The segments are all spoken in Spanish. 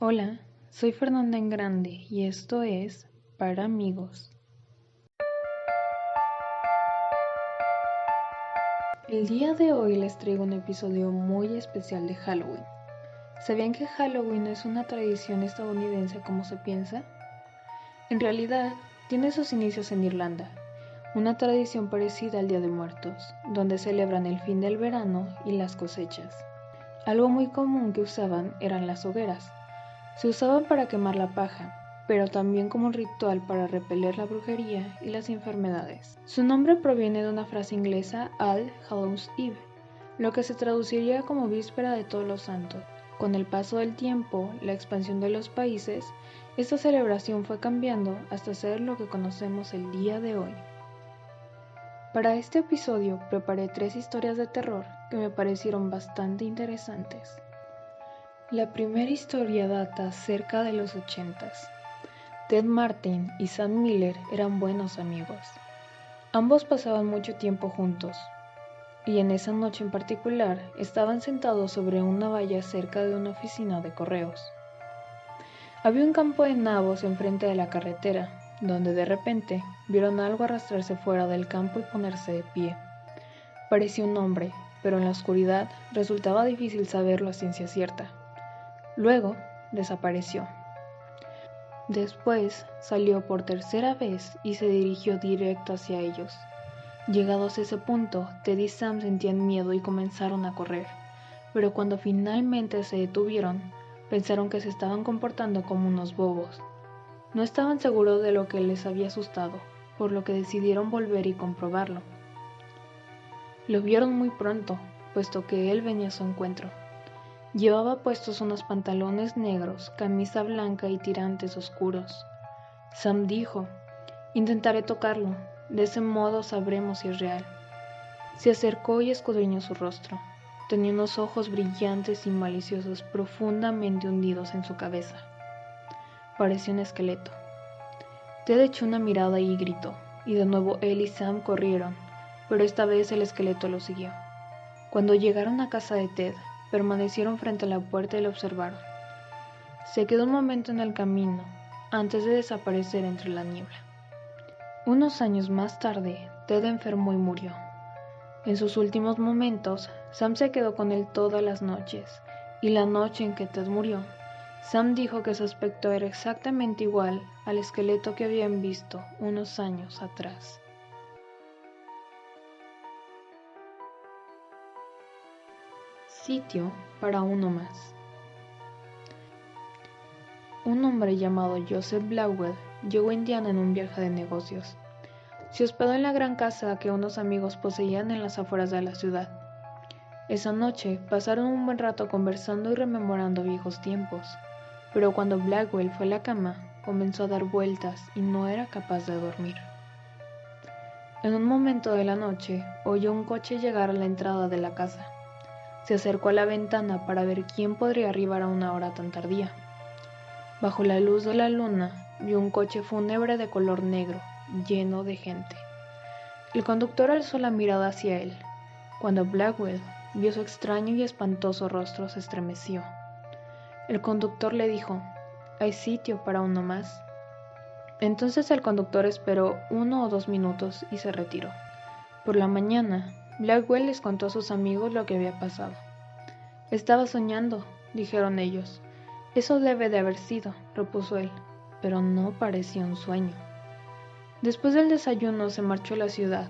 Hola, soy Fernanda en Grande y esto es Para Amigos. El día de hoy les traigo un episodio muy especial de Halloween. ¿Sabían que Halloween es una tradición estadounidense como se piensa? En realidad, tiene sus inicios en Irlanda, una tradición parecida al Día de Muertos, donde celebran el fin del verano y las cosechas. Algo muy común que usaban eran las hogueras. Se usaban para quemar la paja, pero también como un ritual para repeler la brujería y las enfermedades. Su nombre proviene de una frase inglesa All Hallows Eve, lo que se traduciría como víspera de todos los santos. Con el paso del tiempo, la expansión de los países, esta celebración fue cambiando hasta ser lo que conocemos el día de hoy. Para este episodio preparé tres historias de terror que me parecieron bastante interesantes. La primera historia data cerca de los ochentas. Ted Martin y Sam Miller eran buenos amigos. Ambos pasaban mucho tiempo juntos, y en esa noche en particular estaban sentados sobre una valla cerca de una oficina de correos. Había un campo de nabos enfrente de la carretera, donde de repente vieron algo arrastrarse fuera del campo y ponerse de pie. Parecía un hombre, pero en la oscuridad resultaba difícil saberlo a ciencia cierta. Luego desapareció. Después salió por tercera vez y se dirigió directo hacia ellos. Llegados a ese punto, Ted y Sam sentían miedo y comenzaron a correr, pero cuando finalmente se detuvieron, pensaron que se estaban comportando como unos bobos no estaban seguros de lo que les había asustado, por lo que decidieron volver y comprobarlo. Lo vieron muy pronto, puesto que él venía a su encuentro. Llevaba puestos unos pantalones negros, camisa blanca y tirantes oscuros. Sam dijo, intentaré tocarlo, de ese modo sabremos si es real. Se acercó y escudriñó su rostro. Tenía unos ojos brillantes y maliciosos profundamente hundidos en su cabeza parecía un esqueleto. Ted echó una mirada y gritó, y de nuevo él y Sam corrieron, pero esta vez el esqueleto lo siguió. Cuando llegaron a casa de Ted, permanecieron frente a la puerta y lo observaron. Se quedó un momento en el camino, antes de desaparecer entre la niebla. Unos años más tarde, Ted enfermó y murió. En sus últimos momentos, Sam se quedó con él todas las noches, y la noche en que Ted murió, Sam dijo que su aspecto era exactamente igual al esqueleto que habían visto unos años atrás. Sitio para uno más. Un hombre llamado Joseph Blackwell llegó a Indiana en un viaje de negocios. Se hospedó en la gran casa que unos amigos poseían en las afueras de la ciudad. Esa noche pasaron un buen rato conversando y rememorando viejos tiempos pero cuando Blackwell fue a la cama, comenzó a dar vueltas y no era capaz de dormir. En un momento de la noche, oyó un coche llegar a la entrada de la casa. Se acercó a la ventana para ver quién podría arribar a una hora tan tardía. Bajo la luz de la luna, vio un coche fúnebre de color negro, lleno de gente. El conductor alzó la mirada hacia él. Cuando Blackwell vio su extraño y espantoso rostro, se estremeció. El conductor le dijo, ¿hay sitio para uno más? Entonces el conductor esperó uno o dos minutos y se retiró. Por la mañana, Blackwell les contó a sus amigos lo que había pasado. Estaba soñando, dijeron ellos. Eso debe de haber sido, repuso él, pero no parecía un sueño. Después del desayuno se marchó a la ciudad.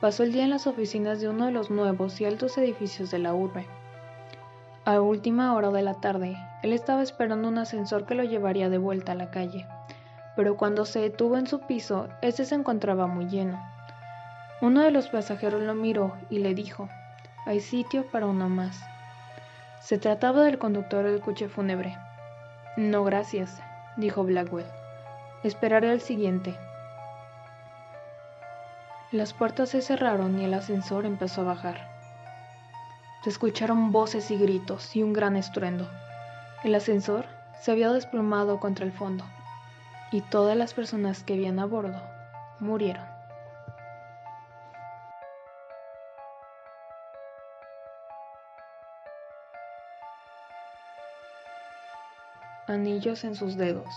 Pasó el día en las oficinas de uno de los nuevos y altos edificios de la urbe. A última hora de la tarde, él estaba esperando un ascensor que lo llevaría de vuelta a la calle, pero cuando se detuvo en su piso, ese se encontraba muy lleno. Uno de los pasajeros lo miró y le dijo, hay sitio para uno más. Se trataba del conductor del coche fúnebre. No, gracias, dijo Blackwell. Esperaré al siguiente. Las puertas se cerraron y el ascensor empezó a bajar. Se escucharon voces y gritos y un gran estruendo. El ascensor se había desplomado contra el fondo y todas las personas que habían a bordo murieron. Anillos en sus dedos.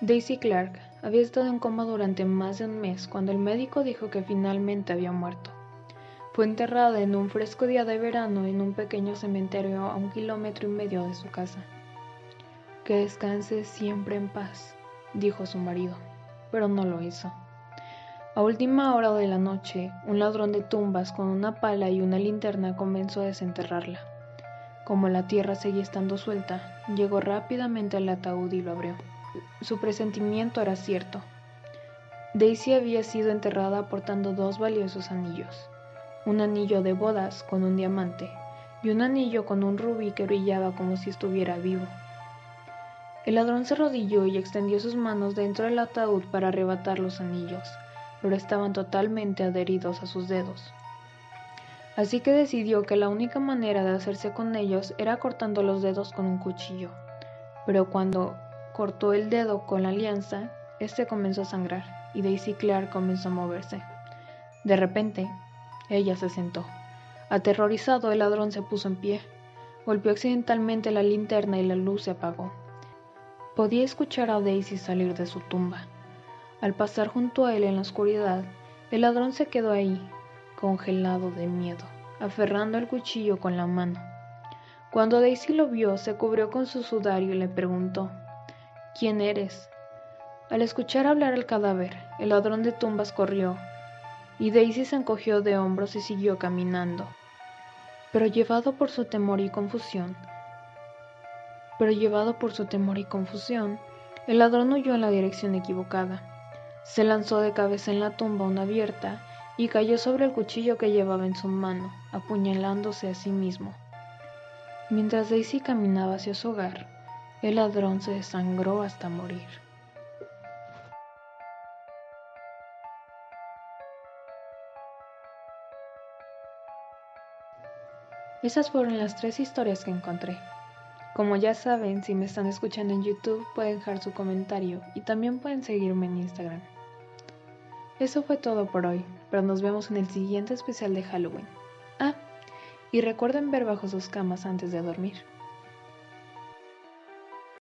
Daisy Clark había estado en coma durante más de un mes cuando el médico dijo que finalmente había muerto. Fue enterrada en un fresco día de verano en un pequeño cementerio a un kilómetro y medio de su casa. Que descanse siempre en paz, dijo su marido, pero no lo hizo. A última hora de la noche, un ladrón de tumbas con una pala y una linterna comenzó a desenterrarla. Como la tierra seguía estando suelta, llegó rápidamente al ataúd y lo abrió. Su presentimiento era cierto. Daisy había sido enterrada portando dos valiosos anillos, un anillo de bodas con un diamante y un anillo con un rubí que brillaba como si estuviera vivo. El ladrón se arrodilló y extendió sus manos dentro del ataúd para arrebatar los anillos, pero estaban totalmente adheridos a sus dedos. Así que decidió que la única manera de hacerse con ellos era cortando los dedos con un cuchillo. Pero cuando cortó el dedo con la alianza, este comenzó a sangrar y Daisy Clark comenzó a moverse. De repente, ella se sentó. Aterrorizado, el ladrón se puso en pie. Golpeó accidentalmente la linterna y la luz se apagó. Podía escuchar a Daisy salir de su tumba. Al pasar junto a él en la oscuridad, el ladrón se quedó ahí, congelado de miedo, aferrando el cuchillo con la mano. Cuando Daisy lo vio, se cubrió con su sudario y le preguntó, ¿Quién eres? Al escuchar hablar al cadáver, el ladrón de tumbas corrió, y Daisy se encogió de hombros y siguió caminando. Pero llevado por su temor y confusión, pero llevado por su temor y confusión, el ladrón huyó en la dirección equivocada. Se lanzó de cabeza en la tumba aún abierta y cayó sobre el cuchillo que llevaba en su mano, apuñalándose a sí mismo. Mientras Daisy caminaba hacia su hogar, el ladrón se desangró hasta morir. Esas fueron las tres historias que encontré. Como ya saben, si me están escuchando en YouTube pueden dejar su comentario y también pueden seguirme en Instagram. Eso fue todo por hoy, pero nos vemos en el siguiente especial de Halloween. Ah, y recuerden ver bajo sus camas antes de dormir.